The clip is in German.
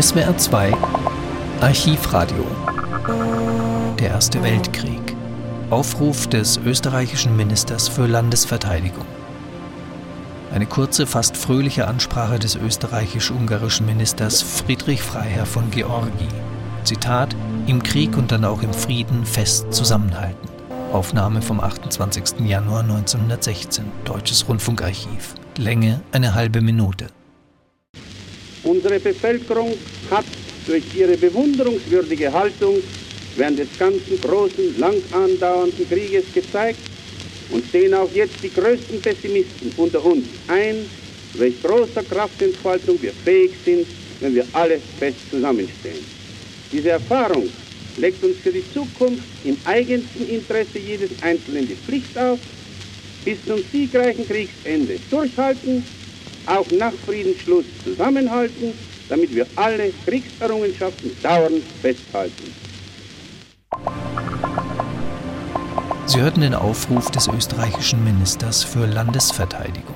SWR 2 Archivradio Der Erste Weltkrieg Aufruf des österreichischen Ministers für Landesverteidigung Eine kurze, fast fröhliche Ansprache des österreichisch-ungarischen Ministers Friedrich Freiherr von Georgi. Zitat: Im Krieg und dann auch im Frieden fest zusammenhalten. Aufnahme vom 28. Januar 1916, Deutsches Rundfunkarchiv. Länge eine halbe Minute. Unsere Bevölkerung hat durch ihre bewunderungswürdige Haltung während des ganzen großen, lang andauernden Krieges gezeigt und sehen auch jetzt die größten Pessimisten unter uns ein, welch großer Kraftentfaltung wir fähig sind, wenn wir alle fest zusammenstehen. Diese Erfahrung legt uns für die Zukunft im eigensten Interesse jedes Einzelnen die Pflicht auf, bis zum siegreichen Kriegsende durchhalten auch nach Friedensschluss zusammenhalten, damit wir alle Kriegserrungenschaften dauernd festhalten. Sie hörten den Aufruf des österreichischen Ministers für Landesverteidigung.